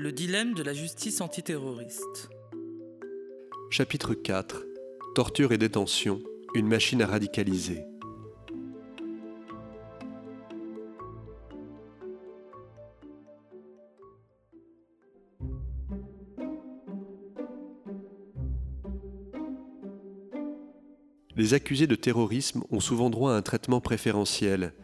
Le dilemme de la justice antiterroriste. Chapitre 4 Torture et détention, une machine à radicaliser. Les accusés de terrorisme ont souvent droit à un traitement préférentiel,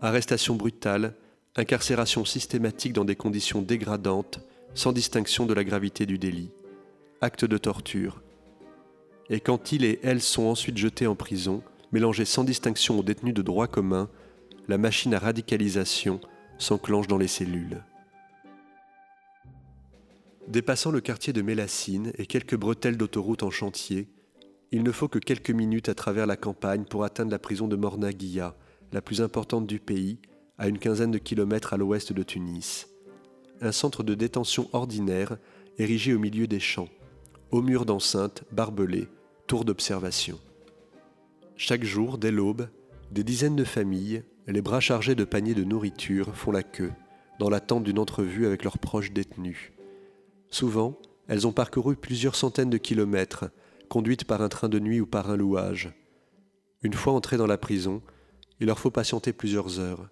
arrestation brutale, incarcération systématique dans des conditions dégradantes, sans distinction de la gravité du délit, acte de torture. Et quand ils et elles sont ensuite jetés en prison, mélangés sans distinction aux détenus de droit commun, la machine à radicalisation s'enclenche dans les cellules. Dépassant le quartier de Mélassine et quelques bretelles d'autoroute en chantier, il ne faut que quelques minutes à travers la campagne pour atteindre la prison de Mornaguia, la plus importante du pays, à une quinzaine de kilomètres à l'ouest de Tunis. Un centre de détention ordinaire érigé au milieu des champs, aux murs d'enceinte, barbelés, tours d'observation. Chaque jour, dès l'aube, des dizaines de familles, les bras chargés de paniers de nourriture, font la queue, dans l'attente d'une entrevue avec leurs proches détenus. Souvent, elles ont parcouru plusieurs centaines de kilomètres, conduites par un train de nuit ou par un louage. Une fois entrées dans la prison, il leur faut patienter plusieurs heures.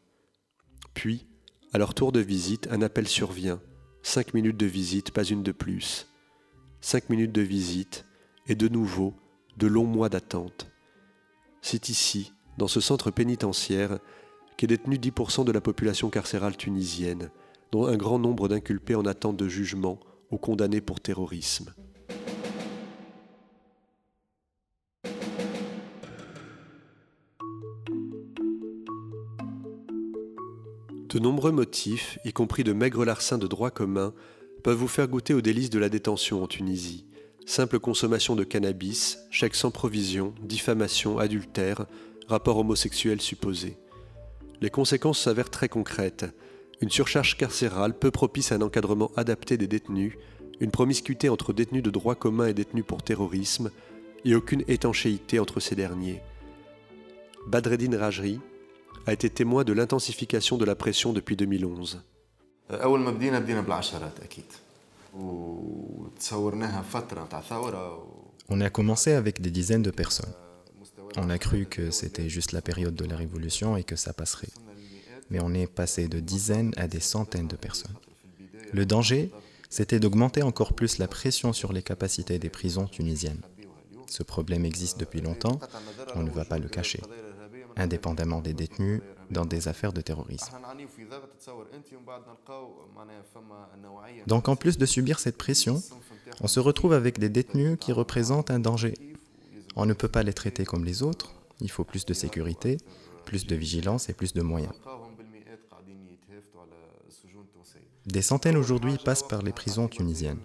Puis, à leur tour de visite, un appel survient. Cinq minutes de visite, pas une de plus. Cinq minutes de visite, et de nouveau, de longs mois d'attente. C'est ici, dans ce centre pénitentiaire, qu'est détenu 10% de la population carcérale tunisienne, dont un grand nombre d'inculpés en attente de jugement ou condamnés pour terrorisme. De nombreux motifs, y compris de maigres larcins de droit commun, peuvent vous faire goûter aux délices de la détention en Tunisie. Simple consommation de cannabis, chèque sans provision, diffamation, adultère, rapport homosexuel supposé. Les conséquences s'avèrent très concrètes. Une surcharge carcérale peu propice à un encadrement adapté des détenus, une promiscuité entre détenus de droit commun et détenus pour terrorisme, et aucune étanchéité entre ces derniers. Badreddin Rajri, a été témoin de l'intensification de la pression depuis 2011. On a commencé avec des dizaines de personnes. On a cru que c'était juste la période de la révolution et que ça passerait. Mais on est passé de dizaines à des centaines de personnes. Le danger, c'était d'augmenter encore plus la pression sur les capacités des prisons tunisiennes. Ce problème existe depuis longtemps, on ne va pas le cacher indépendamment des détenus, dans des affaires de terrorisme. Donc en plus de subir cette pression, on se retrouve avec des détenus qui représentent un danger. On ne peut pas les traiter comme les autres, il faut plus de sécurité, plus de vigilance et plus de moyens. Des centaines aujourd'hui passent par les prisons tunisiennes.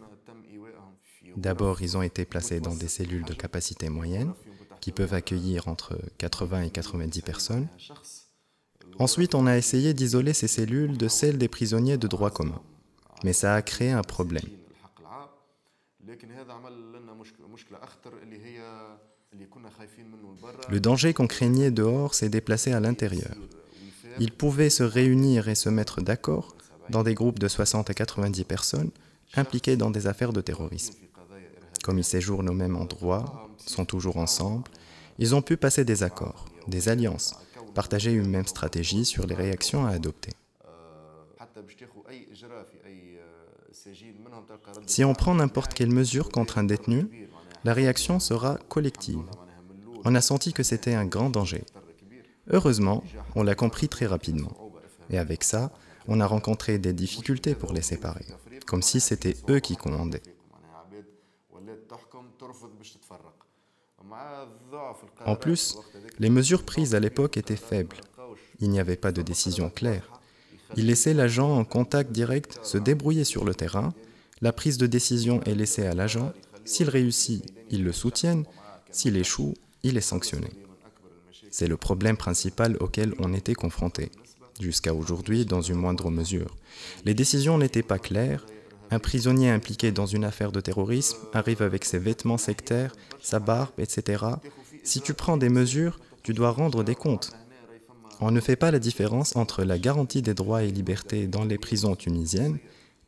D'abord, ils ont été placés dans des cellules de capacité moyenne, qui peuvent accueillir entre 80 et 90 personnes. Ensuite, on a essayé d'isoler ces cellules de celles des prisonniers de droit commun. Mais ça a créé un problème. Le danger qu'on craignait dehors s'est déplacé à l'intérieur. Ils pouvaient se réunir et se mettre d'accord dans des groupes de 60 à 90 personnes impliquées dans des affaires de terrorisme. Comme ils séjournent au même endroit, sont toujours ensemble, ils ont pu passer des accords, des alliances, partager une même stratégie sur les réactions à adopter. Si on prend n'importe quelle mesure contre un détenu, la réaction sera collective. On a senti que c'était un grand danger. Heureusement, on l'a compris très rapidement. Et avec ça, on a rencontré des difficultés pour les séparer, comme si c'était eux qui commandaient. En plus, les mesures prises à l'époque étaient faibles. Il n'y avait pas de décision claire. Il laissait l'agent en contact direct se débrouiller sur le terrain. La prise de décision est laissée à l'agent. S'il réussit, il le soutient. S'il échoue, il est sanctionné. C'est le problème principal auquel on était confronté, jusqu'à aujourd'hui dans une moindre mesure. Les décisions n'étaient pas claires, un prisonnier impliqué dans une affaire de terrorisme arrive avec ses vêtements sectaires, sa barbe, etc. Si tu prends des mesures, tu dois rendre des comptes. On ne fait pas la différence entre la garantie des droits et libertés dans les prisons tunisiennes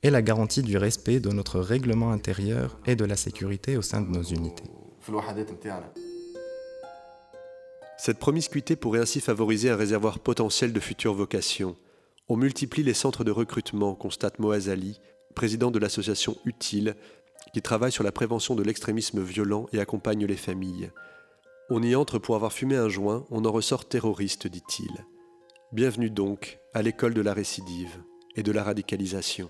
et la garantie du respect de notre règlement intérieur et de la sécurité au sein de nos unités. Cette promiscuité pourrait ainsi favoriser un réservoir potentiel de futures vocations. On multiplie les centres de recrutement, constate Moaz Ali, président de l'association Utile, qui travaille sur la prévention de l'extrémisme violent et accompagne les familles. On y entre pour avoir fumé un joint, on en ressort terroriste, dit-il. Bienvenue donc à l'école de la récidive et de la radicalisation.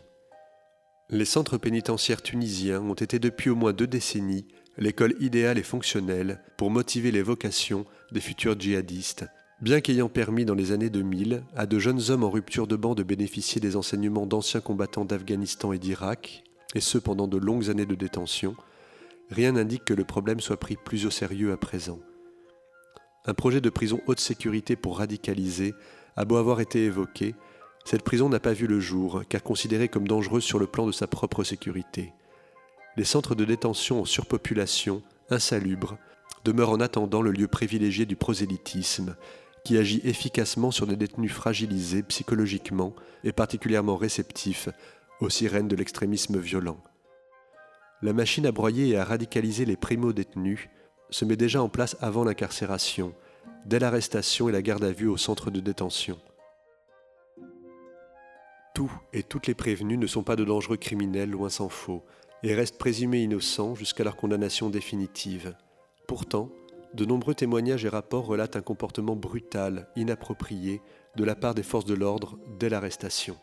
Les centres pénitentiaires tunisiens ont été depuis au moins deux décennies l'école idéale et fonctionnelle pour motiver les vocations des futurs djihadistes, bien qu'ayant permis dans les années 2000 à de jeunes hommes en rupture de banc de bénéficier des enseignements d'anciens combattants d'Afghanistan et d'Irak, et ce pendant de longues années de détention, rien n'indique que le problème soit pris plus au sérieux à présent. Un projet de prison haute sécurité pour radicaliser a beau avoir été évoqué, cette prison n'a pas vu le jour, car considérée comme dangereuse sur le plan de sa propre sécurité. Les centres de détention en surpopulation, insalubres, demeurent en attendant le lieu privilégié du prosélytisme, qui agit efficacement sur des détenus fragilisés psychologiquement et particulièrement réceptifs aux sirènes de l'extrémisme violent. La machine à broyer et à radicaliser les primo-détenus se met déjà en place avant l'incarcération, dès l'arrestation et la garde à vue au centre de détention. Tous et toutes les prévenus ne sont pas de dangereux criminels, loin s'en faut, et restent présumés innocents jusqu'à leur condamnation définitive. Pourtant, de nombreux témoignages et rapports relatent un comportement brutal, inapproprié, de la part des forces de l'ordre dès l'arrestation.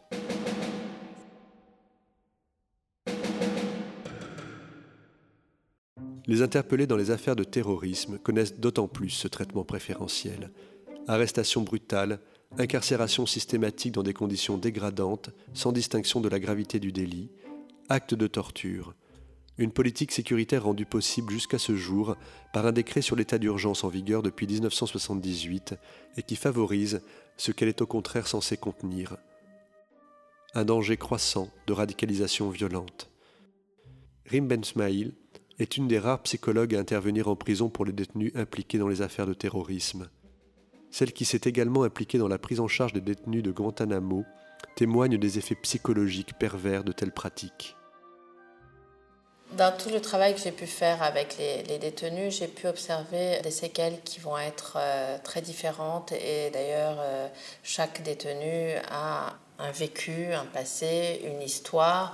Les interpellés dans les affaires de terrorisme connaissent d'autant plus ce traitement préférentiel. Arrestation brutale, incarcération systématique dans des conditions dégradantes, sans distinction de la gravité du délit, acte de torture. Une politique sécuritaire rendue possible jusqu'à ce jour par un décret sur l'état d'urgence en vigueur depuis 1978 et qui favorise ce qu'elle est au contraire censée contenir. Un danger croissant de radicalisation violente. Rim Ben Smail est une des rares psychologues à intervenir en prison pour les détenus impliqués dans les affaires de terrorisme. Celle qui s'est également impliquée dans la prise en charge des détenus de Guantanamo témoigne des effets psychologiques pervers de telles pratiques. Dans tout le travail que j'ai pu faire avec les, détenus, j'ai pu observer des séquelles qui vont être euh, très différentes et d'ailleurs euh, chaque détenu a un vécu, un passé, une histoire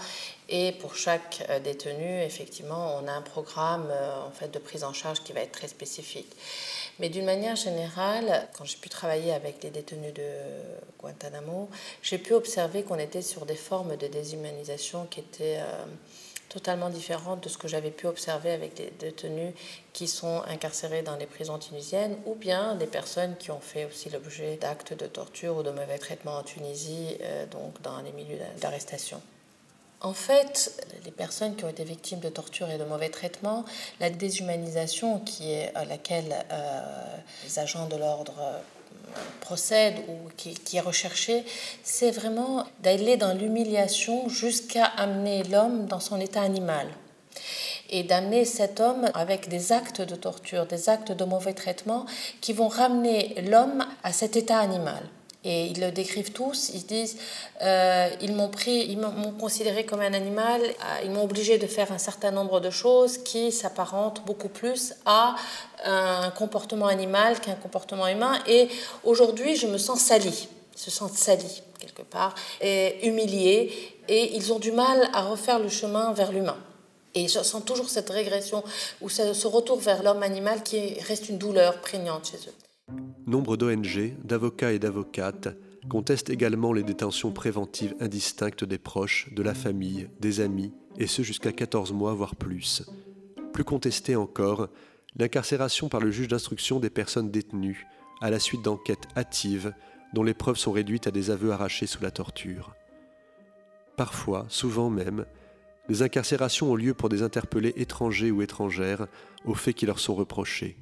et pour chaque euh, détenu, effectivement, on a un programme en fait de prise en charge qui va être très spécifique. Mais d'une manière générale, quand j'ai pu travailler avec les détenus de Guantanamo, j'ai pu observer qu'on était sur des formes de déshumanisation qui étaient totalement différente de ce que j'avais pu observer avec des détenus qui sont incarcérés dans les prisons tunisiennes ou bien des personnes qui ont fait aussi l'objet d'actes de torture ou de mauvais traitements en Tunisie, euh, donc dans les milieux d'arrestation. En fait, les personnes qui ont été victimes de torture et de mauvais traitements, la déshumanisation qui est à laquelle euh, les agents de l'ordre procède ou qui, est recherché, c'est vraiment d'aller dans l'humiliation jusqu'à amener l'homme dans son état animal et d'amener cet homme avec des actes de torture, des actes de mauvais traitement qui vont ramener l'homme à cet état animal. Et ils le décrivent tous, ils disent, euh, ils m'ont pris, ils m'ont considéré comme un animal, euh, ils m'ont obligé de faire un certain nombre de choses qui s'apparentent beaucoup plus à un comportement animal qu'un comportement humain. Et aujourd'hui, je me sens sali, se sentent salis quelque part, et humiliés, et ils ont du mal à refaire le chemin vers l'humain. Et je sens toujours cette régression ou ce retour vers l'homme animal qui reste une douleur prégnante chez eux. Nombre d'ONG, d'avocats et d'avocates contestent également les détentions préventives indistinctes des proches, de la famille, des amis, et ce jusqu'à 14 mois, voire plus. Plus contestée encore, l'incarcération par le juge d'instruction des personnes détenues, à la suite d'enquêtes hâtives dont les preuves sont réduites à des aveux arrachés sous la torture. Parfois, souvent même, les incarcérations ont lieu pour des interpellés étrangers ou étrangères aux faits qui leur sont reprochés.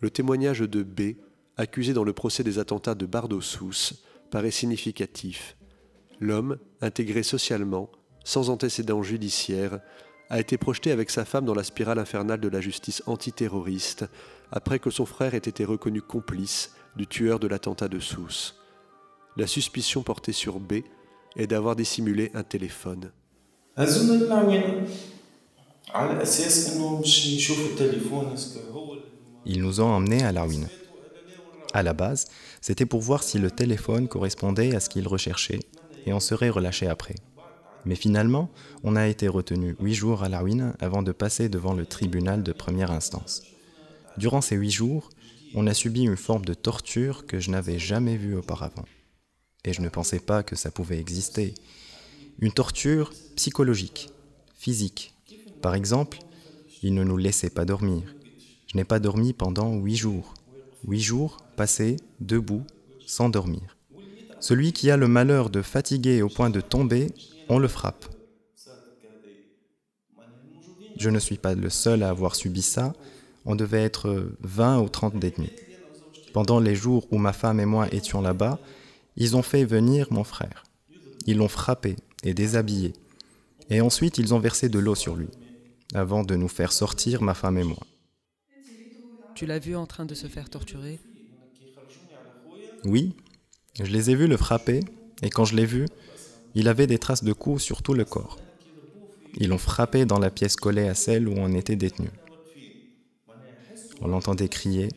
Le témoignage de B, accusé dans le procès des attentats de Bardo-Sousse, paraît significatif. L'homme, intégré socialement, sans antécédent judiciaire, a été projeté avec sa femme dans la spirale infernale de la justice antiterroriste après que son frère ait été reconnu complice du tueur de l'attentat de Sousse. La suspicion portée sur B est d'avoir dissimulé un téléphone. Ils nous ont emmenés à la ruine. À la base, c'était pour voir si le téléphone correspondait à ce qu'ils recherchaient et on serait relâché après. Mais finalement, on a été retenu huit jours à la ruine avant de passer devant le tribunal de première instance. Durant ces huit jours, on a subi une forme de torture que je n'avais jamais vue auparavant. Et je ne pensais pas que ça pouvait exister. Une torture psychologique, physique. Par exemple, ils ne nous laissaient pas dormir. Je n'ai pas dormi pendant huit jours. Huit jours passés debout, sans dormir. Celui qui a le malheur de fatiguer au point de tomber, on le frappe. Je ne suis pas le seul à avoir subi ça. On devait être 20 ou 30 détenus. Pendant les jours où ma femme et moi étions là-bas, ils ont fait venir mon frère. Ils l'ont frappé et déshabillé. Et ensuite, ils ont versé de l'eau sur lui, avant de nous faire sortir, ma femme et moi. Tu l'as vu en train de se faire torturer Oui, je les ai vus le frapper, et quand je l'ai vu, il avait des traces de coups sur tout le corps. Ils l'ont frappé dans la pièce collée à celle où on était détenu. On l'entendait crier,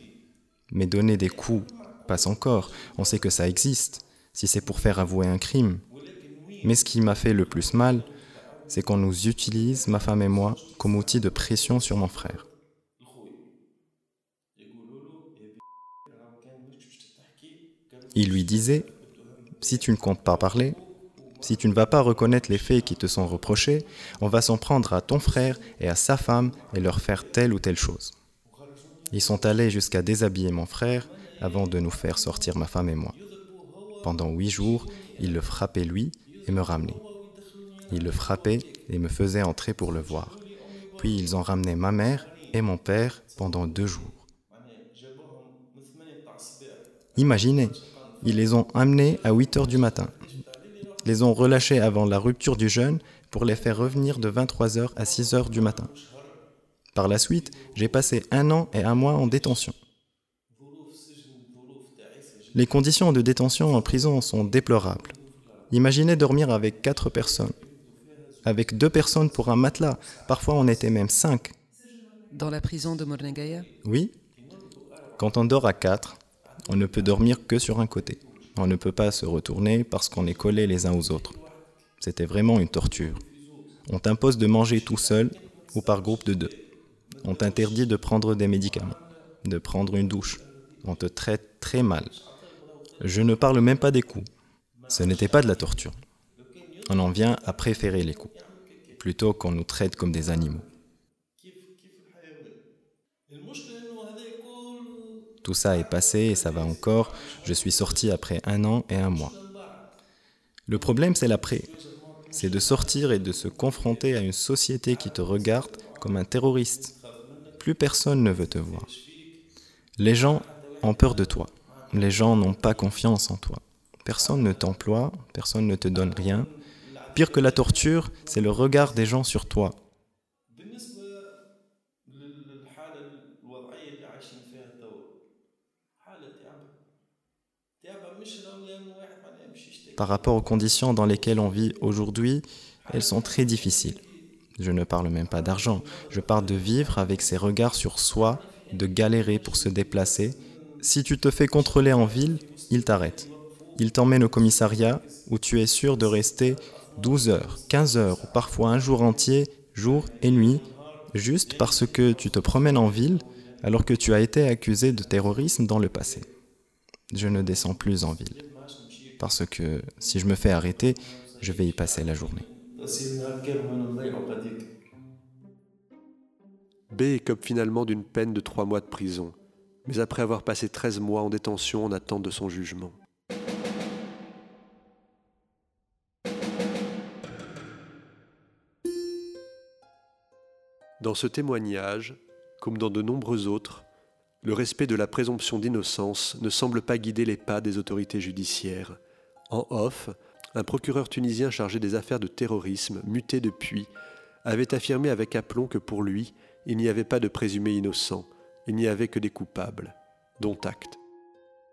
mais donner des coups passe encore, on sait que ça existe, si c'est pour faire avouer un crime. Mais ce qui m'a fait le plus mal, c'est qu'on nous utilise, ma femme et moi, comme outil de pression sur mon frère. Il lui disait, si tu ne comptes pas parler, si tu ne vas pas reconnaître les faits qui te sont reprochés, on va s'en prendre à ton frère et à sa femme et leur faire telle ou telle chose. Ils sont allés jusqu'à déshabiller mon frère avant de nous faire sortir ma femme et moi. Pendant huit jours, ils le frappaient lui et me ramenaient. Ils le frappaient et me faisaient entrer pour le voir. Puis ils ont ramené ma mère et mon père pendant deux jours. Imaginez, ils les ont amenés à 8 heures du matin, les ont relâchés avant la rupture du jeûne pour les faire revenir de 23 heures à 6 heures du matin. Par la suite, j'ai passé un an et un mois en détention. Les conditions de détention en prison sont déplorables. Imaginez dormir avec quatre personnes. Avec deux personnes pour un matelas. Parfois, on était même cinq. Dans la prison de Mornegaya Oui. Quand on dort à quatre, on ne peut dormir que sur un côté. On ne peut pas se retourner parce qu'on est collés les uns aux autres. C'était vraiment une torture. On t'impose de manger tout seul ou par groupe de deux. On t'interdit de prendre des médicaments, de prendre une douche. On te traite très mal. Je ne parle même pas des coups. Ce n'était pas de la torture. On en vient à préférer les coups, plutôt qu'on nous traite comme des animaux. Tout ça est passé et ça va encore. Je suis sorti après un an et un mois. Le problème, c'est l'après. C'est de sortir et de se confronter à une société qui te regarde comme un terroriste. Plus personne ne veut te voir. Les gens ont peur de toi. Les gens n'ont pas confiance en toi. Personne ne t'emploie, personne ne te donne rien. Pire que la torture, c'est le regard des gens sur toi. Par rapport aux conditions dans lesquelles on vit aujourd'hui, elles sont très difficiles. Je ne parle même pas d'argent, je parle de vivre avec ses regards sur soi, de galérer pour se déplacer. Si tu te fais contrôler en ville, il t'arrête. Il t'emmène au commissariat où tu es sûr de rester 12 heures, 15 heures ou parfois un jour entier, jour et nuit, juste parce que tu te promènes en ville alors que tu as été accusé de terrorisme dans le passé. Je ne descends plus en ville parce que si je me fais arrêter, je vais y passer la journée. B écope finalement d'une peine de trois mois de prison, mais après avoir passé 13 mois en détention en attente de son jugement. Dans ce témoignage, comme dans de nombreux autres, le respect de la présomption d'innocence ne semble pas guider les pas des autorités judiciaires, en off, un procureur tunisien chargé des affaires de terrorisme, muté depuis, avait affirmé avec aplomb que pour lui, il n'y avait pas de présumés innocents, il n'y avait que des coupables, dont acte.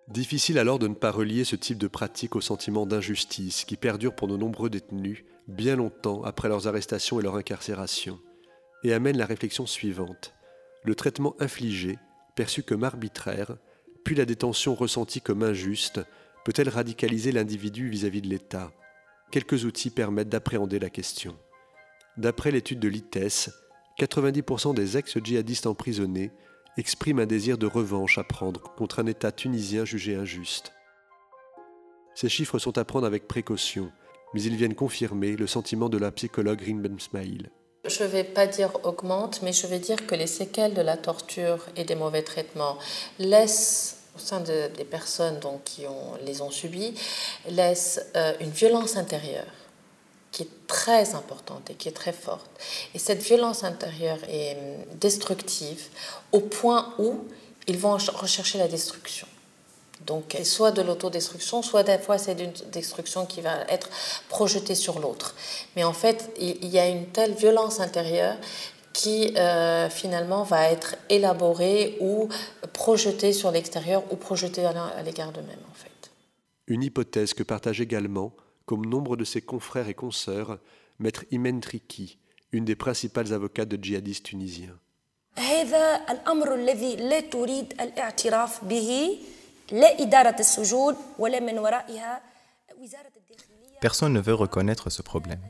Difficile alors de ne pas relier ce type de pratique au sentiment d'injustice qui perdure pour de nombreux détenus bien longtemps après leurs arrestations et leur incarcération, et amène la réflexion suivante. Le traitement infligé, perçu comme arbitraire, puis la détention ressentie comme injuste, peut-elle radicaliser l'individu vis-à-vis de l'État? Quelques outils permettent d'appréhender la question. D'après l'étude de l'ITES, 90% des ex-djihadistes emprisonnés exprime un désir de revanche à prendre contre un État tunisien jugé injuste. Ces chiffres sont à prendre avec précaution, mais ils viennent confirmer le sentiment de la psychologue Rim Ben Smail. Je ne vais pas dire augmente, mais je vais dire que les séquelles de la torture et des mauvais traitements laissent au sein des personnes donc, qui les ont subis, laissent euh, une violence intérieure qui est très importante et qui est très forte. Et cette violence intérieure est hum, destructive au point où ils vont rechercher la destruction. Donc, soit de l'autodestruction, soit des fois c'est une destruction qui va être projetée sur l'autre. Mais en fait, il y a une telle violence intérieure qui euh, finalement va être élaborée ou projetée sur l'extérieur ou projetée à l'égard d'eux-mêmes en fait. Une hypothèse que partage également comme nombre de ses confrères et consoeurs, maître Imen Triki, une des principales avocates de djihadistes tunisiens. Personne ne veut reconnaître ce problème,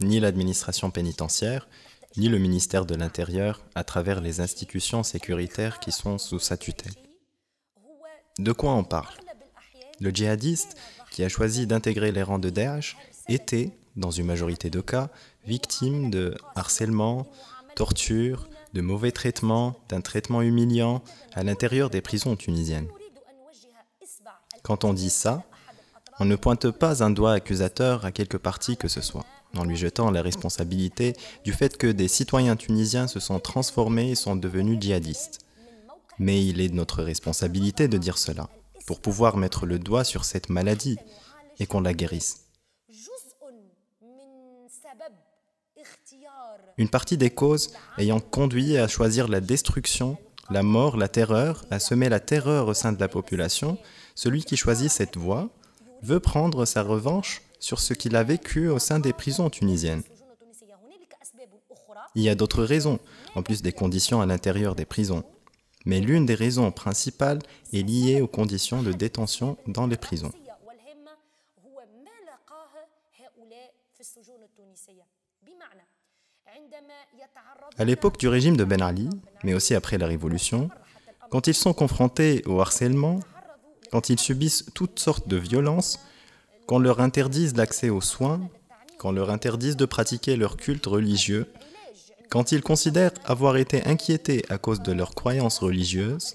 ni l'administration pénitentiaire, ni le ministère de l'Intérieur à travers les institutions sécuritaires qui sont sous sa tutelle. De quoi on parle? Le djihadiste qui a choisi d'intégrer les rangs de Daesh était, dans une majorité de cas, victime de harcèlement, torture, de mauvais traitements, d'un traitement humiliant à l'intérieur des prisons tunisiennes. Quand on dit ça, on ne pointe pas un doigt accusateur à quelque parti que ce soit, en lui jetant la responsabilité du fait que des citoyens tunisiens se sont transformés et sont devenus djihadistes. Mais il est de notre responsabilité de dire cela pour pouvoir mettre le doigt sur cette maladie et qu'on la guérisse. Une partie des causes ayant conduit à choisir la destruction, la mort, la terreur, à semer la terreur au sein de la population, celui qui choisit cette voie veut prendre sa revanche sur ce qu'il a vécu au sein des prisons tunisiennes. Il y a d'autres raisons, en plus des conditions à l'intérieur des prisons mais l'une des raisons principales est liée aux conditions de détention dans les prisons. À l'époque du régime de Ben Ali, mais aussi après la Révolution, quand ils sont confrontés au harcèlement, quand ils subissent toutes sortes de violences, qu'on leur interdise l'accès aux soins, qu'on leur interdise de pratiquer leur culte religieux, quand ils considèrent avoir été inquiétés à cause de leurs croyances religieuses,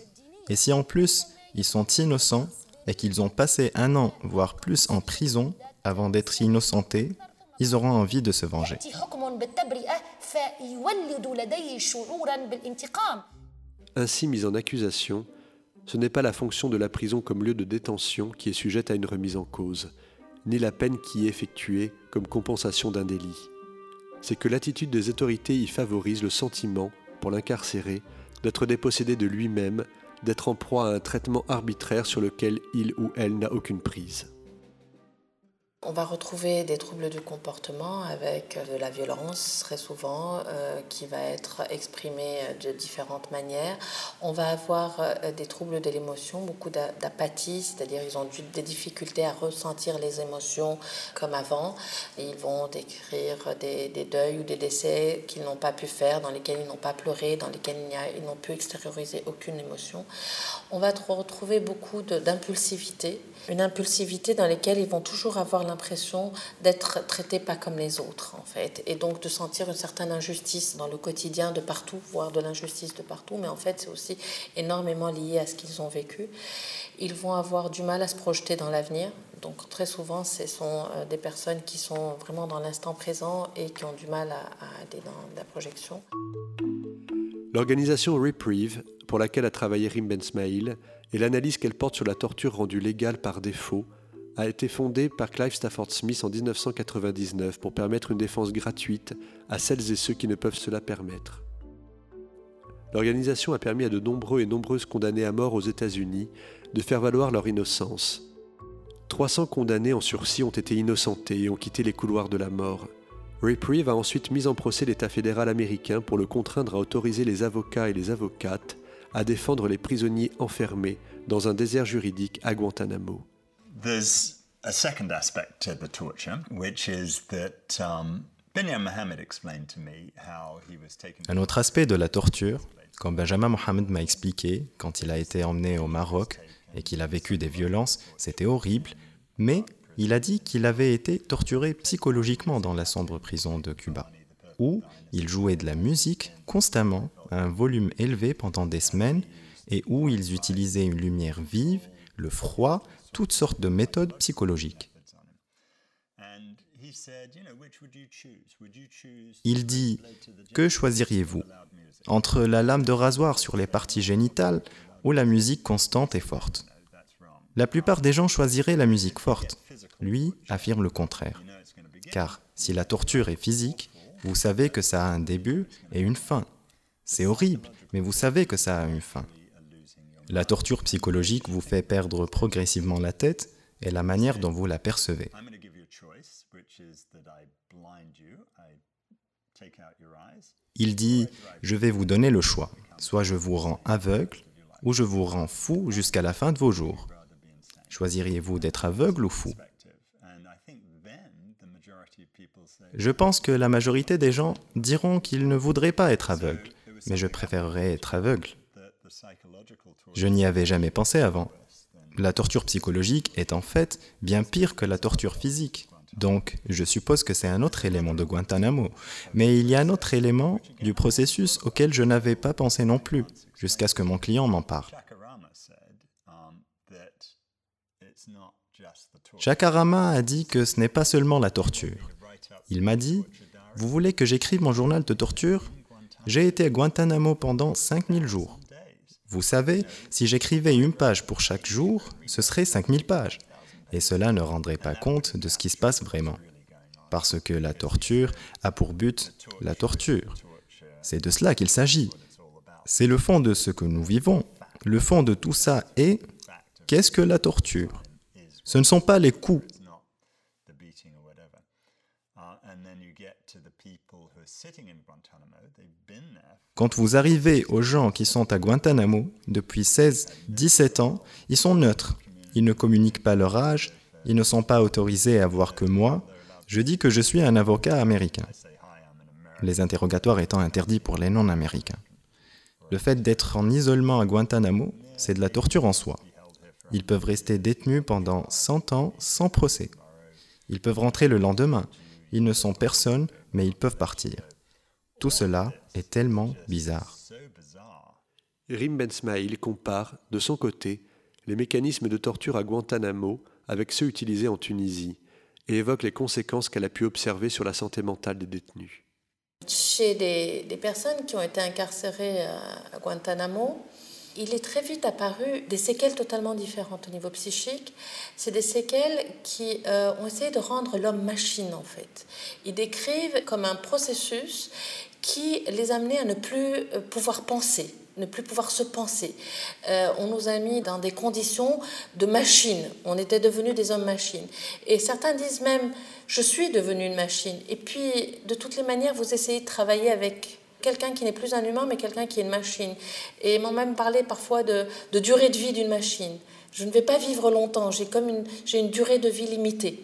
et si en plus ils sont innocents et qu'ils ont passé un an, voire plus en prison avant d'être innocentés, ils auront envie de se venger. Ainsi mis en accusation, ce n'est pas la fonction de la prison comme lieu de détention qui est sujette à une remise en cause, ni la peine qui est effectuée comme compensation d'un délit c'est que l'attitude des autorités y favorise le sentiment, pour l'incarcéré, d'être dépossédé de lui-même, d'être en proie à un traitement arbitraire sur lequel il ou elle n'a aucune prise. On va retrouver des troubles du comportement avec de la violence très souvent euh, qui va être exprimée de différentes manières. On va avoir euh, des troubles de l'émotion, beaucoup d'apathie, c'est-à-dire ils ont des difficultés à ressentir les émotions comme avant. ils vont décrire des, deuils ou des décès qu'ils n'ont pas pu faire, dans lesquels ils n'ont pas pleuré, dans lesquels ils n'ont pu extérioriser aucune émotion. On va retrouver beaucoup d'impulsivité, une impulsivité dans laquelle ils vont toujours avoir l'impression d'être traités pas comme les autres, en fait, et donc de sentir une certaine injustice dans le quotidien de partout, voire de l'injustice de partout, mais en fait, c'est aussi énormément lié à ce qu'ils ont vécu. Ils vont avoir du mal à se projeter dans l'avenir. Donc très souvent, ce sont euh, des personnes qui sont vraiment dans l'instant présent et qui ont du mal à, aller dans la projection. L'organisation Reprieve, pour laquelle a travaillé Rim Ben Smail, et l'analyse qu'elle porte sur la torture rendue légale par défaut, a été fondée par Clive Stafford Smith en 1999 pour permettre une défense gratuite à celles et ceux qui ne peuvent se la permettre. l'organisation a permis à de nombreux et nombreuses condamnés à mort aux États-Unis de faire valoir leur innocence. 300 condamnés en sursis ont été innocentés et ont quitté les couloirs de la mort. Reprieve a ensuite mis en procès l'État fédéral américain pour le contraindre à autoriser les avocats et les avocates à défendre les prisonniers enfermés dans un désert juridique à Guantanamo. Un autre aspect de la torture, comme Benjamin Mohammed m'a expliqué quand il a été emmené au Maroc et qu'il a vécu des violences, c'était horrible, mais il a dit qu'il avait été torturé psychologiquement dans la sombre prison de Cuba, où il jouait de la musique constamment à un volume élevé pendant des semaines et où ils utilisaient une lumière vive, le froid, toutes sortes de méthodes psychologiques. Il dit, que choisiriez-vous? Entre la lame de rasoir sur les parties génitales ou la musique constante et forte? La plupart des gens choisiraient la musique forte. Lui affirme le contraire. Car si la torture est physique, vous savez que ça a un début et une fin. C'est horrible, mais vous savez que ça a une fin. La torture psychologique vous fait perdre progressivement la tête et la manière dont vous la percevez. Il dit, je vais vous donner le choix. Soit je vous rends aveugle, ou je vous rends fou jusqu'à la fin de vos jours. Choisiriez-vous d'être aveugle ou fou? Je pense que la majorité des gens diront qu'ils ne voudraient pas être aveugles, mais je préférerais être aveugle. Je n'y avais jamais pensé avant. La torture psychologique est en fait bien pire que la torture physique. Donc, je suppose que c'est un autre élément de Guantanamo. Mais il y a un autre élément du processus auquel je n'avais pas pensé non plus, jusqu'à ce que mon client m'en parle. Chakarama a dit que ce n'est pas seulement la torture. Il m'a dit, vous voulez que j'écrive mon journal de torture? J'ai été à Guantanamo pendant 5000 jours. Vous savez, si j'écrivais une page pour chaque jour, ce serait 5000 pages et cela ne rendrait pas compte de ce qui se passe vraiment. Parce que la torture a pour but la torture. C'est de cela qu'il s'agit. C'est le fond de ce que nous vivons. Le fond de tout ça est qu'est-ce que la torture? Ce ne sont pas les coups. Quand vous arrivez aux gens qui sont à Guantanamo depuis 16-17 ans, ils sont neutres. Ils ne communiquent pas leur âge, ils ne sont pas autorisés à voir que moi. Je dis que je suis un avocat américain. Les interrogatoires étant interdits pour les non-américains. Le fait d'être en isolement à Guantanamo, c'est de la torture en soi. Ils peuvent rester détenus pendant 100 ans sans procès. Ils peuvent rentrer le lendemain. Ils ne sont personne, mais ils peuvent partir. Tout cela est tellement bizarre. Rim Ben compare, de son côté, les mécanismes de torture à Guantanamo avec ceux utilisés en Tunisie et évoque les conséquences qu'elle a pu observer sur la santé mentale des détenus. Chez des, personnes qui ont été incarcérées à Guantanamo, il est très vite apparu des séquelles totalement différentes au niveau psychique. C'est des séquelles qui euh, ont essayé de rendre l'homme machine en fait. Ils décrivent comme un processus qui les amenait à ne plus euh, pouvoir penser ne plus pouvoir se penser. Euh, on nous a mis dans des conditions de machine. On était devenus des hommes machines. Et certains disent même, je suis devenu une machine. Et puis, de toutes les manières, vous essayez de travailler avec quelqu'un qui n'est plus un humain, mais quelqu'un qui est une machine. Et m'ont même parlé parfois de, de durée de vie d'une machine. Je ne vais pas vivre longtemps, j'ai comme une, j'ai une durée de vie limitée.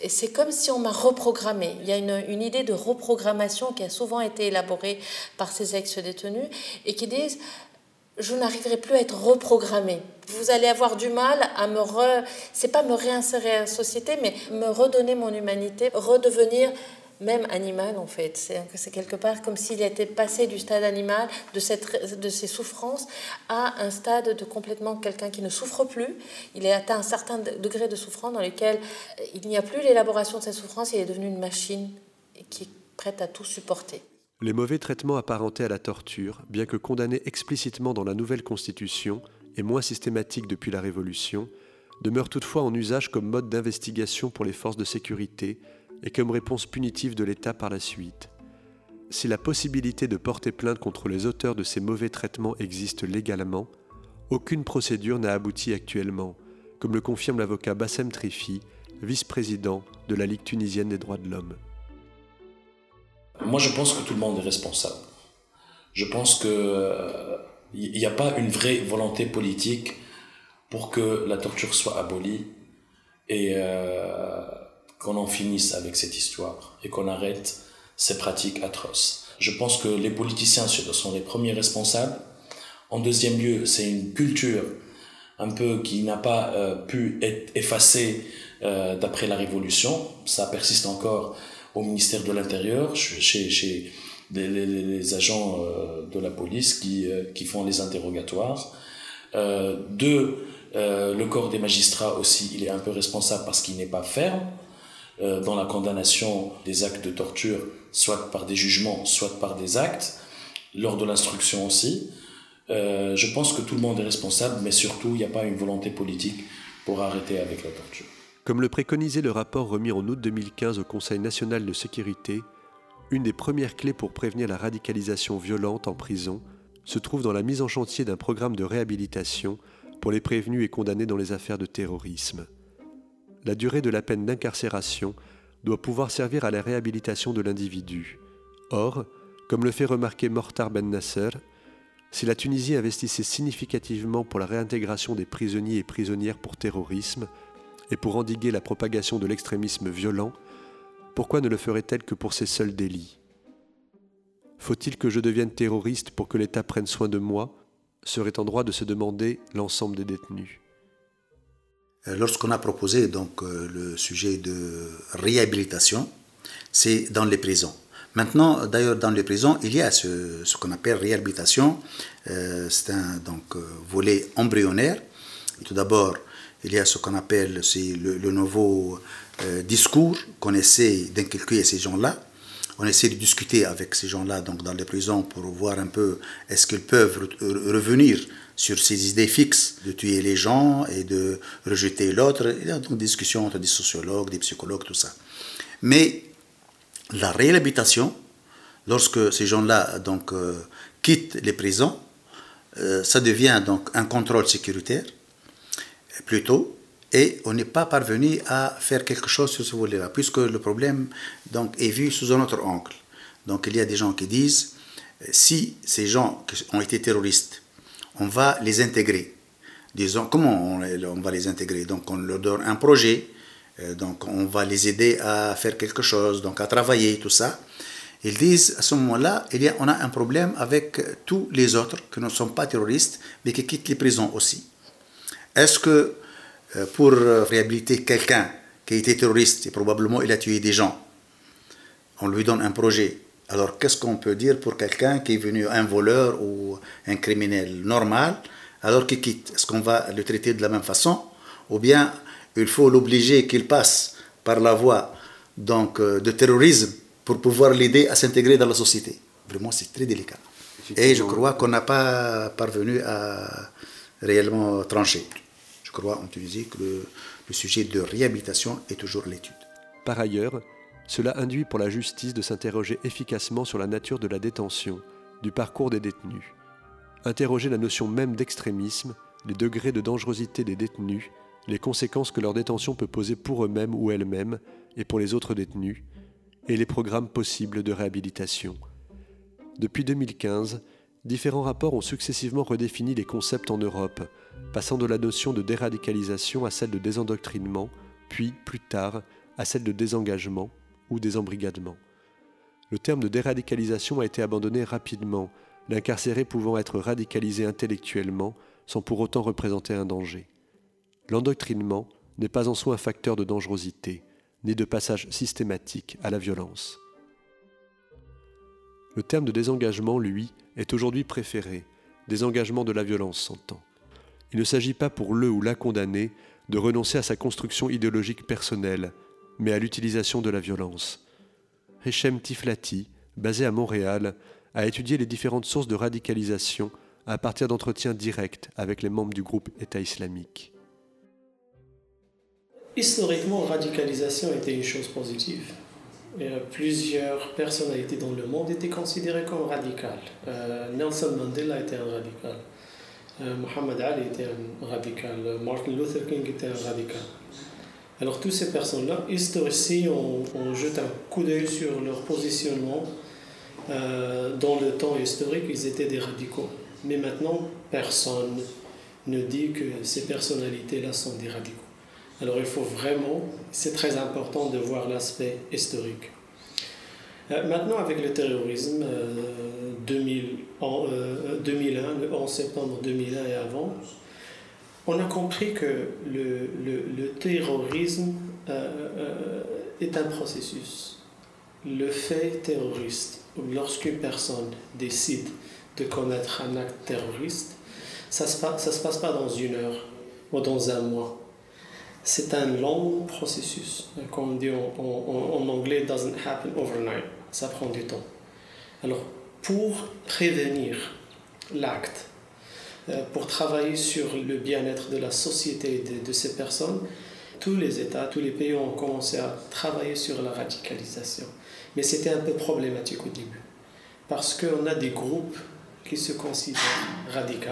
Et c'est comme si on m'a reprogrammé. Il y a une, une, idée de reprogrammation qui a souvent été élaborée par ces ex-détenus et qui disent je n'arriverai plus à être reprogrammé. Vous allez avoir du mal à me re, c'est pas me réinsérer à la société, mais me redonner mon humanité, redevenir même animal en fait. C'est quelque part comme s'il était passé du stade animal, de, cette, de ses souffrances, à un stade de complètement quelqu'un qui ne souffre plus. Il est atteint un certain degré de souffrance dans lequel il n'y a plus l'élaboration de sa souffrance, il est devenu une machine qui est prête à tout supporter. Les mauvais traitements apparentés à la torture, bien que condamnés explicitement dans la nouvelle Constitution et moins systématiques depuis la Révolution, demeurent toutefois en usage comme mode d'investigation pour les forces de sécurité, et comme réponse punitive de l'État par la suite. si la possibilité de porter plainte contre les auteurs de ces mauvais traitements existe légalement, aucune procédure n'a abouti actuellement, comme le confirme l'avocat Bassem Trifi, vice-président de la Ligue tunisienne des droits de l'homme. Moi, je pense que tout le monde est responsable. Je pense qu'il n'y euh, a pas une vraie volonté politique pour que la torture soit abolie et euh, qu'on en finisse avec cette histoire et qu'on arrête ces pratiques atroces. Je pense que les politiciens sont les premiers responsables. En deuxième lieu, c'est une culture un peu qui n'a pas euh, pu être effacée euh, d'après la Révolution. Ça persiste encore au ministère de l'Intérieur, chez, les, agents euh, de la police qui, qui font les interrogatoires. deux, le corps des magistrats aussi, il est un peu responsable parce qu'il n'est pas ferme dans la condamnation des actes de torture, soit par des jugements, soit par des actes, lors de l'instruction aussi. Euh, je pense que tout le monde est responsable, mais surtout, il n'y a pas une volonté politique pour arrêter avec la torture. Comme le préconisait le rapport remis en août 2015 au Conseil national de sécurité, une des premières clés pour prévenir la radicalisation violente en prison se trouve dans la mise en chantier d'un programme de réhabilitation pour les prévenus et condamnés dans les affaires de terrorisme. La durée de la peine d'incarcération doit pouvoir servir à la réhabilitation de l'individu. Or, comme le fait remarquer Mortar Ben Nasser, si la Tunisie investissait significativement pour la réintégration des prisonniers et prisonnières pour terrorisme et pour endiguer la propagation de l'extrémisme violent, pourquoi ne le ferait-elle que pour ces seuls délits? Faut-il que je devienne terroriste pour que l'État prenne soin de moi? Serait en droit de se demander l'ensemble des détenus? Euh, lorsqu'on a proposé donc euh, le sujet de réhabilitation, c'est dans les prisons. Maintenant, d'ailleurs, dans les prisons, il y a ce, qu'on appelle réhabilitation. Euh, c'est un donc, volet embryonnaire. Tout d'abord, il y a ce qu'on appelle le, nouveau discours qu'on essaie d'inculquer à ces gens-là. On essaie de discuter avec ces gens-là donc dans les prisons pour voir un peu est-ce qu'ils peuvent revenir sur ces idées fixes de tuer les gens et de rejeter l'autre. Il y a donc des discussions entre des sociologues, des psychologues, tout ça. Mais la réhabilitation, lorsque ces gens-là donc euh, quittent les prisons, euh, ça devient donc un contrôle sécuritaire plutôt, et on n'est pas parvenu à faire quelque chose sur ce volet-là, puisque le problème donc est vu sous un autre angle. Donc il y a des gens qui disent si ces gens qui ont été terroristes, on va les intégrer. Disons, comment on, va les intégrer? Donc on leur donne un projet, euh, donc on va les aider à faire quelque chose, donc à travailler, tout ça. Ils disent à ce moment-là, a, on a un problème avec tous les autres qui ne sont pas terroristes, mais qui quittent les prisons aussi. Est-ce que euh, pour réhabiliter quelqu'un qui a été terroriste et probablement il a tué des gens, on lui donne un projet. Alors qu'est-ce qu'on peut dire pour quelqu'un qui est venu un voleur ou un criminel normal, alors qu'il quitte? Est-ce qu'on va le traiter de la même façon? Ou bien il faut l'obliger qu'il passe par la voie donc, euh, de terrorisme pour pouvoir l'aider à s'intégrer dans la société? Vraiment, c'est très délicat. Et je crois qu'on n'a pas parvenu à réellement trancher. Crois en Tunisie que le, le sujet de réhabilitation est toujours l'étude. Par ailleurs, cela induit pour la justice de s'interroger efficacement sur la nature de la détention, du parcours des détenus. Interroger la notion même d'extrémisme, les degrés de dangerosité des détenus les conséquences que leur détention peut poser pour eux-mêmes ou elles-mêmes et pour les autres détenus, et les programmes possibles de réhabilitation. Depuis 2015, différents rapports ont successivement redéfini les concepts en Europe, passant de la notion de déradicalisation à celle de désendoctrinement, puis, plus tard, à celle de désengagement ou désembrigadement. Le terme de déradicalisation a été abandonné rapidement, l'incarcéré pouvant être radicalisé intellectuellement sans pour autant représenter un danger. L'endoctrinement n'est pas en soi un facteur de dangerosité, ni de passage systématique à la violence. Le terme de désengagement, lui, est aujourd'hui préféré, désengagement de la violence s'entend. Il ne s'agit pas pour le ou la condamné de renoncer à sa construction idéologique personnelle, mais à l'utilisation de la violence. Hechem Tiflati, basé à Montréal, a étudié les différentes sources de radicalisation à partir d'entretiens directs avec les membres du groupe État islamique. Historiquement, radicalisation était une chose positive. plusieurs personnalités dans le monde étaient considérées comme radicales. Nelson Mandela était un radical. Muhammad Ali était un radical. Martin Luther King était un radical. Alors toutes ces personnes-là, on, on, jette un coup d'œil sur leur positionnement. Euh, dans le temps historique, ils étaient des radicaux. Mais maintenant, personne ne dit que ces personnalités-là sont des radicaux. Alors il faut vraiment, c'est très important de voir l'aspect historique. Euh, maintenant, avec le terrorisme, 2000, en, 2001, le 11 septembre 2001 et avant, on a compris que le, le, terrorisme euh, euh, est un processus. Le fait terroriste, lorsqu'une personne décide de commettre un acte terroriste, ça ne se, se passe pas dans une heure ou dans un mois. C'est un long processus. Comme on dit en, en, en anglais, doesn't happen overnight. Ça prend du temps. Alors, pour prévenir l'acte, euh, pour travailler sur le bien-être de la société et de, de, ces personnes, tous les États, tous les pays ont commencé à travailler sur la radicalisation. Mais c'était un peu problématique au début, parce qu'on a des groupes qui se considèrent radicaux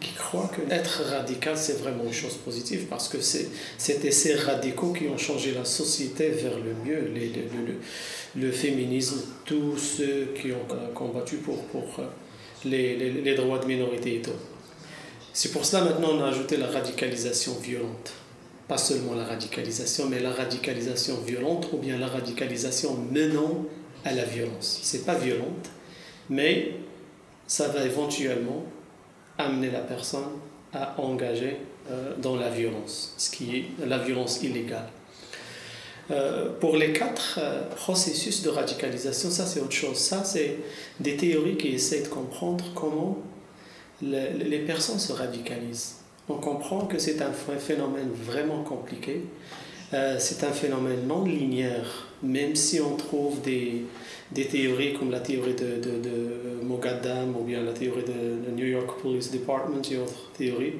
qui croient que être radical, c'est vraiment une chose positive, parce que c'était ces radicaux qui ont changé la société vers le mieux, les, le, le, féminisme, tous ceux qui ont combattu pour, pour les, les, les, droits de minorité et tout. C'est pour cela maintenant on a ajouté la radicalisation violente. Pas seulement la radicalisation, mais la radicalisation violente ou bien la radicalisation menant à la violence. C'est pas violente, mais ça va éventuellement amener la personne à engager euh, dans la violence, ce qui est la violence illégale. Euh, pour les quatre euh, processus de radicalisation, ça c'est autre chose. Ça c'est des théories qui essaient de comprendre comment les, les personnes se radicalisent. On comprend que c'est un phénomène vraiment compliqué. Euh, c'est un phénomène non linéaire, même si on trouve des, des théories comme la théorie de, de, Mogaddam ou bien la théorie de, de New York Police Department et autres théories,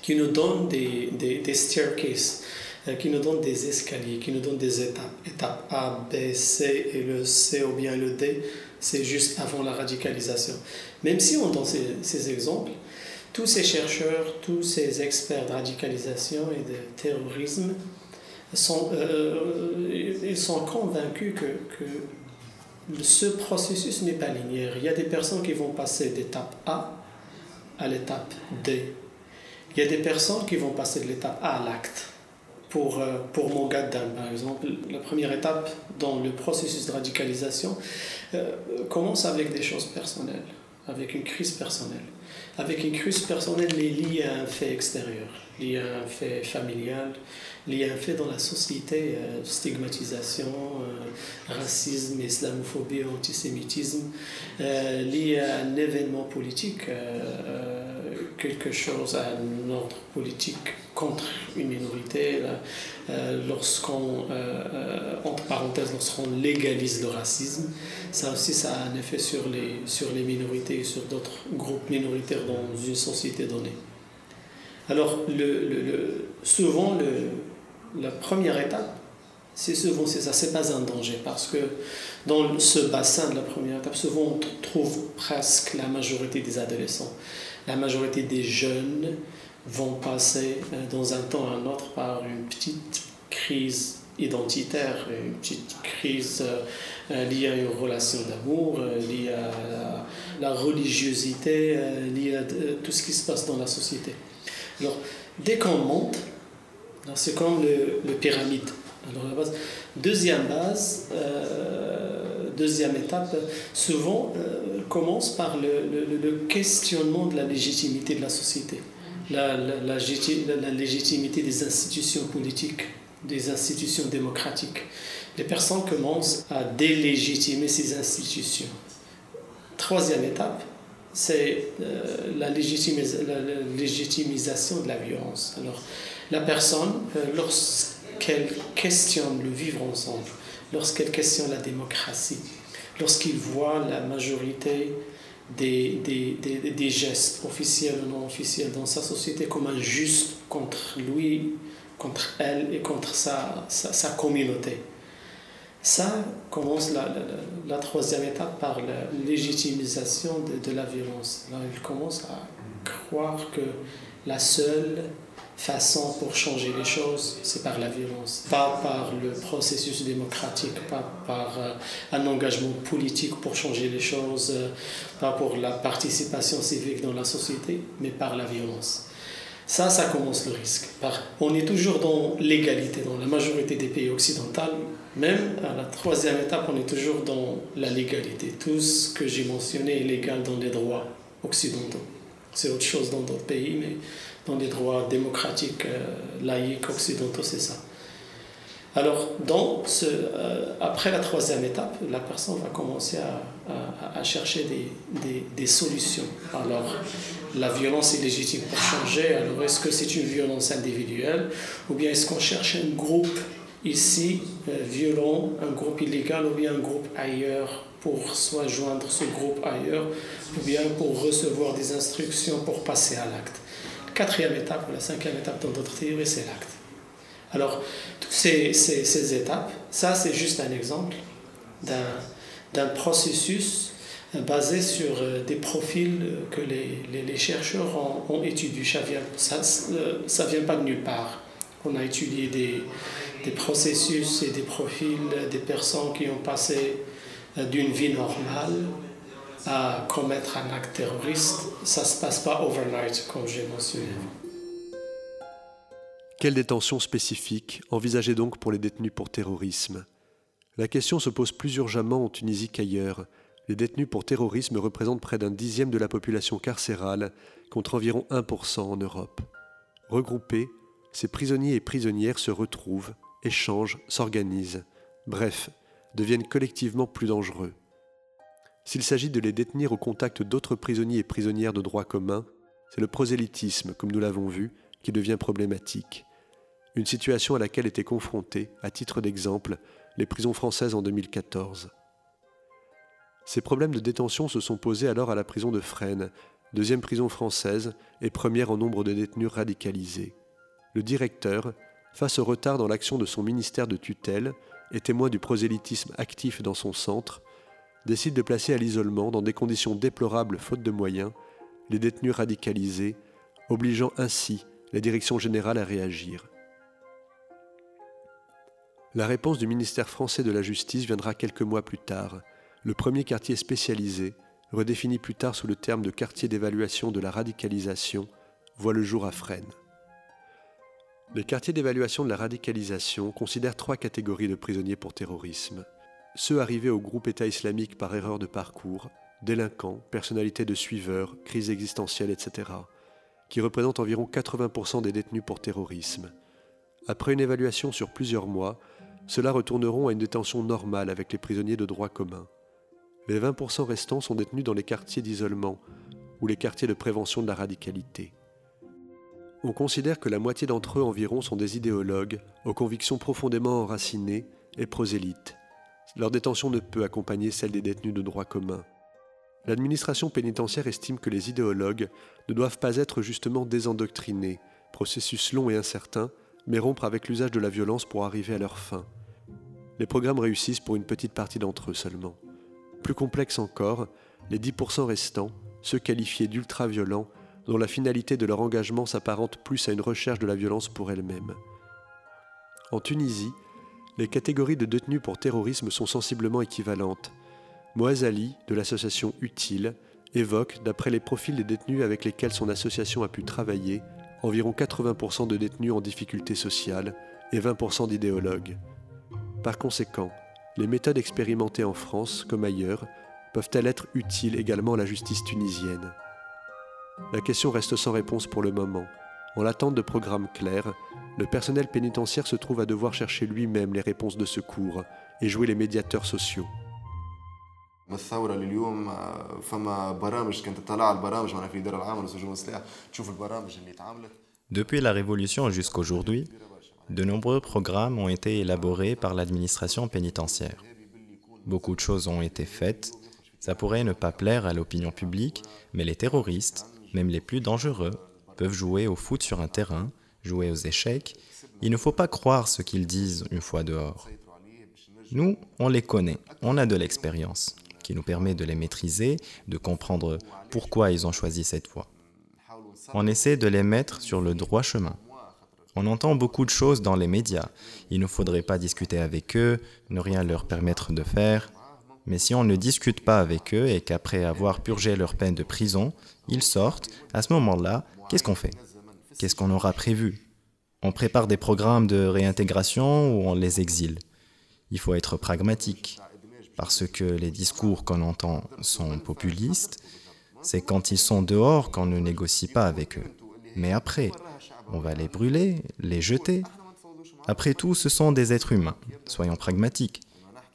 qui nous donnent des, des, des staircases euh, qui nous donne des escaliers, qui nous donne des étapes. Étape A, B, C et le C ou bien le D, c'est juste avant la radicalisation. Même si on donne ces, ces, exemples, tous ces chercheurs, tous ces experts de radicalisation et de terrorisme sont, euh, ils sont convaincus que, que ce processus n'est pas linéaire. Il y a des personnes qui vont passer d'étape A à l'étape D. Il y a des personnes qui vont passer de l'étape A à l'acte pour, euh, pour Mogadam, par exemple, la première étape dans le processus de radicalisation euh, commence avec des choses personnelles, avec une crise personnelle. Avec une crise personnelle mais liée à un fait extérieur, liée à un fait familial, fait dans la société, euh, stigmatisation, euh, racisme, islamophobie, antisémitisme, euh, liée à un événement politique, quelque chose, à un ordre politique contre une minorité, euh, lorsqu'on, euh, entre parenthèses, lorsqu'on légalise le racisme, ça aussi ça a un effet sur les, sur les minorités et sur d'autres groupes minoritaires dans une société donnée. Alors, le, le souvent, le, la première étape, c'est souvent c'est ça, c'est pas un danger parce que dans ce bassin de la première étape, souvent on trouve presque la majorité des adolescents, la majorité des jeunes, vont passer euh, dans un temps ou un autre par une petite crise identitaire, une petite crise euh, euh, liée à une relation d'amour, liée à la, religiosité, liée à tout ce qui se passe dans la société. Alors, dès qu'on monte, c'est comme le, pyramide. Alors, la base, deuxième base, euh, deuxième étape, souvent euh, commence par le, questionnement de la légitimité de la société la, la, légitimité des institutions politiques, des institutions démocratiques. Les personnes commencent à délégitimer ces institutions. Troisième étape, c'est euh, la, légitimis légitimisation de la violence. Alors, la personne, euh, lorsqu'elle questionne le vivre ensemble, lorsqu'elle questionne la démocratie, lorsqu'il voit la majorité des, des, des, des, gestes officiels ou non officiels dans sa société comme injustes contre lui, contre elle et contre sa, sa, communauté. Ça commence la, troisième étape par la légitimisation de, de la violence. Là, il commence à croire que la seule façon pour changer les choses, c'est par la violence, pas par le processus démocratique, pas par euh, un engagement politique pour changer les choses, euh, pas pour la participation civique dans la société, mais par la violence. Ça, ça commence le risque. On est toujours dans l'égalité dans la majorité des pays occidentaux. Même à la troisième étape, on est toujours dans la légalité. Tout ce que j'ai mentionné est légal dans les droits occidentaux. C'est autre chose dans d'autres pays, mais dans les droits démocratiques, euh, laïques, occidentaux, c'est ça. Alors, euh, après la troisième étape, la personne va commencer à, chercher des, solutions. Alors, la violence est légitime pour changer. Alors, est-ce que c'est une violence individuelle ou bien est-ce qu'on cherche un groupe ici euh, violent, un groupe illégal ou bien un groupe ailleurs pour soit joindre ce groupe ailleurs ou bien pour recevoir des instructions pour passer à l'acte? Quatrième étape ou la cinquième étape dans d'autres théories, c'est l'acte. Alors, toutes ces, ces, étapes, ça c'est juste un exemple d'un processus basé sur euh, des profils que les, les, chercheurs ont, étudiés. Ça ne ça vient pas de nulle part. On a étudié des, des processus et des profils des personnes qui ont passé euh, d'une vie normale à commettre un acte terroriste, ça ne se passe pas overnight, comme j'ai mentionné. Quelle détention spécifique envisagée donc pour les détenus pour terrorisme? La question se pose plus urgemment en Tunisie qu'ailleurs. Les détenus pour terrorisme représentent près d'un dixième de la population carcérale, contre environ 1% en Europe. Regroupés, ces prisonniers et prisonnières se retrouvent, échangent, s'organisent, bref, deviennent collectivement plus dangereux. S'il s'agit de les détenir au contact d'autres prisonniers et prisonnières de droit commun, c'est le prosélytisme, comme nous l'avons vu, qui devient problématique. Une situation à laquelle étaient confrontées, à titre d'exemple, les prisons françaises en 2014. Ces problèmes de détention se sont posés alors à la prison de Fresnes, deuxième prison française et première en nombre de détenus radicalisés. Le directeur, face au retard dans l'action de son ministère de tutelle et témoin du prosélytisme actif dans son centre, décide de placer à l'isolement, dans des conditions déplorables faute de moyens, les détenus radicalisés, obligeant ainsi la direction générale à réagir. La réponse du ministère français de la Justice viendra quelques mois plus tard. Le premier quartier spécialisé, redéfini plus tard sous le terme de quartier d'évaluation de la radicalisation, voit le jour à Fresnes. Les quartiers d'évaluation de la radicalisation considèrent trois catégories de prisonniers pour terrorisme ceux arrivés au groupe État islamique par erreur de parcours, délinquants, personnalités de suiveurs, crise existentielle, etc., qui représentent environ 80% des détenus pour terrorisme. Après une évaluation sur plusieurs mois, ceux-là retourneront à une détention normale avec les prisonniers de droit commun. Les 20% restants sont détenus dans les quartiers d'isolement ou les quartiers de prévention de la radicalité. On considère que la moitié d'entre eux environ sont des idéologues aux convictions profondément enracinées et prosélytes, leur détention ne peut accompagner celle des détenus de droit commun. L'administration pénitentiaire estime que les idéologues ne doivent pas être justement désendoctrinés, processus long et incertain, mais rompre avec l'usage de la violence pour arriver à leur fin. Les programmes réussissent pour une petite partie d'entre eux seulement. Plus complexe encore, les 10% restants, ceux qualifiés d'ultra-violents, dont la finalité de leur engagement s'apparente plus à une recherche de la violence pour elle-même. En Tunisie, les catégories de détenus pour terrorisme sont sensiblement équivalentes. Moaz Ali, de l'association Utile, évoque, d'après les profils des détenus avec lesquels son association a pu travailler, environ 80% de détenus en difficulté sociale et 20% d'idéologues. Par conséquent, les méthodes expérimentées en France, comme ailleurs, peuvent-elles être utiles également à la justice tunisienne? La question reste sans réponse pour le moment. En l'attente de programmes clairs, le personnel pénitentiaire se trouve à devoir chercher lui-même les réponses de secours et jouer les médiateurs sociaux. Depuis la Révolution jusqu'à aujourd'hui, de nombreux programmes ont été élaborés par l'administration pénitentiaire. Beaucoup de choses ont été faites. Ça pourrait ne pas plaire à l'opinion publique, mais les terroristes, même les plus dangereux, peuvent jouer au foot sur un terrain, jouer aux échecs. Il ne faut pas croire ce qu'ils disent une fois dehors. Nous, on les connaît, on a de l'expérience qui nous permet de les maîtriser, de comprendre pourquoi ils ont choisi cette voie. On essaie de les mettre sur le droit chemin. On entend beaucoup de choses dans les médias. Il ne faudrait pas discuter avec eux, ne rien leur permettre de faire. Mais si on ne discute pas avec eux et qu'après avoir purgé leur peine de prison, ils sortent, à ce moment-là, qu'est-ce qu'on fait? Qu'est-ce qu'on aura prévu? On prépare des programmes de réintégration ou on les exile? Il faut être pragmatique, parce que les discours qu'on entend sont populistes. C'est quand ils sont dehors qu'on ne négocie pas avec eux. Mais après, on va les brûler, les jeter. Après tout, ce sont des êtres humains, soyons pragmatiques.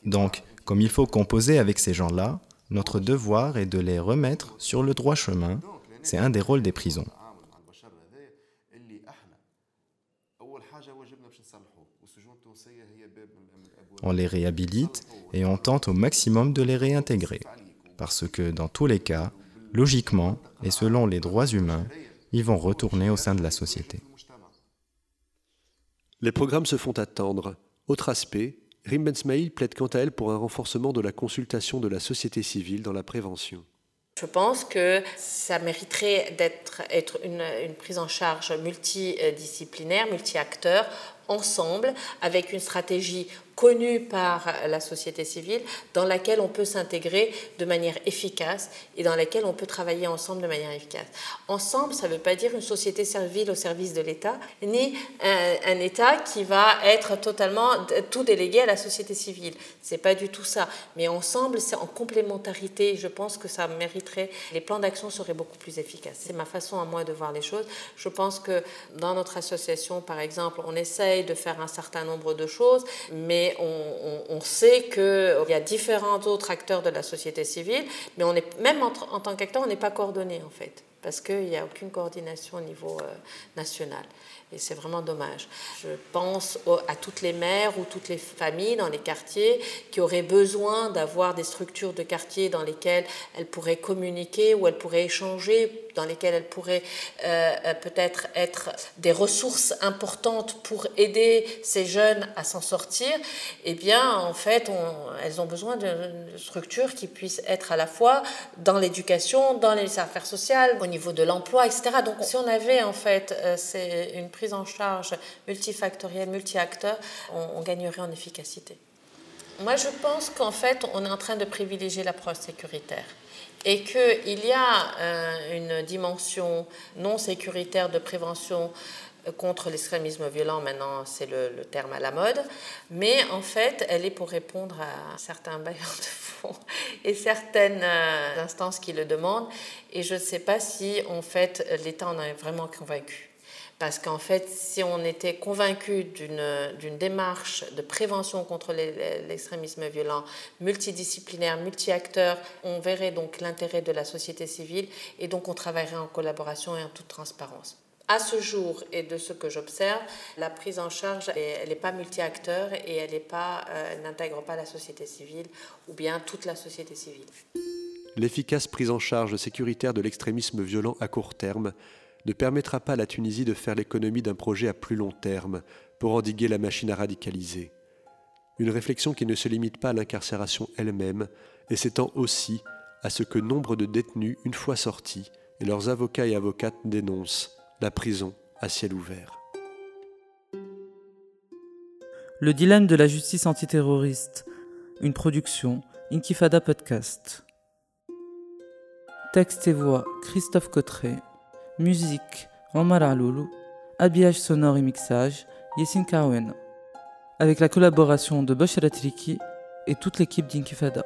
Donc, comme il faut composer avec ces gens-là, notre devoir est de les remettre sur le droit chemin. C'est un des rôles des prisons. On les réhabilite et on tente au maximum de les réintégrer. Parce que dans tous les cas, logiquement et selon les droits humains, ils vont retourner au sein de la société. Les programmes se font attendre. Autre aspect, Rim Ben plaide quant à elle pour un renforcement de la consultation de la société civile dans la prévention. Je pense que ça mériterait d'être être une, une, prise en charge multidisciplinaire, multi-acteur, ensemble, avec une stratégie connue par la société civile, dans laquelle on peut s'intégrer de manière efficace et dans laquelle on peut travailler ensemble de manière efficace. Ensemble, ça ne veut pas dire une société civile au service de l'État, ni un, État qui va être totalement tout délégué à la société civile. C'est pas du tout ça. Mais ensemble, c'est en complémentarité. Je pense que ça mériterait. Les plans d'action seraient beaucoup plus efficaces. C'est ma façon à moi de voir les choses. Je pense que dans notre association, par exemple, on essaye de faire un certain nombre de choses, mais on, sait qu'il y a différents autres acteurs de la société civile, mais on est, même en, tant qu'acteur, on n'est pas coordonné en fait, parce qu'il n'y a aucune coordination au niveau euh, national. Et c'est vraiment dommage. Je pense à toutes les mères ou toutes les familles dans les quartiers qui auraient besoin d'avoir des structures de quartier dans lesquelles elles pourraient communiquer ou elles pourraient échanger, dans lesquelles elles pourraient euh, euh, peut-être être des ressources importantes pour aider ces jeunes à s'en sortir. Eh bien, en fait, elles ont besoin de structures qui puissent être à la fois dans l'éducation, dans les affaires sociales, au niveau de l'emploi, etc. Donc, si on avait en fait euh, une prise en charge multifactorielle, multi-acteur, on, gagnerait en efficacité. Moi, je pense qu'en fait, on est en train de privilégier l'approche sécuritaire et qu'il y a euh, une dimension non sécuritaire de prévention euh, contre l'extrémisme violent, maintenant c'est le, terme à la mode, mais en fait elle est pour répondre à certains bailleurs de fonds et certaines euh, instances qui le demandent, et je ne sais pas si en fait l'État en est vraiment convaincu. Parce qu'en fait, si on était convaincu d'une démarche de prévention contre l'extrémisme violent, multidisciplinaire, multi-acteur, on verrait donc l'intérêt de la société civile et donc on travaillerait en collaboration et en toute transparence. À ce jour, et de ce que j'observe, la prise en charge, elle n'est pas multi-acteur et elle euh, n'intègre pas la société civile ou bien toute la société civile. L'efficace prise en charge sécuritaire de l'extrémisme violent à court terme ne permettra pas à la Tunisie de faire l'économie d'un projet à plus long terme pour endiguer la machine à radicaliser. Une réflexion qui ne se limite pas à l'incarcération elle-même et s'étend aussi à ce que nombre de détenus, une fois sortis, et leurs avocats et avocates dénoncent la prison à ciel ouvert. Le dilemme de la justice antiterroriste, une production Inkifada Podcast. Texte et voix Christophe Cotteret. Musique Omar Aloulou. Habillage sonore et mixage Yessin Kawen. Avec la collaboration de Bashar Atriki et toute l'équipe d'Inkifada.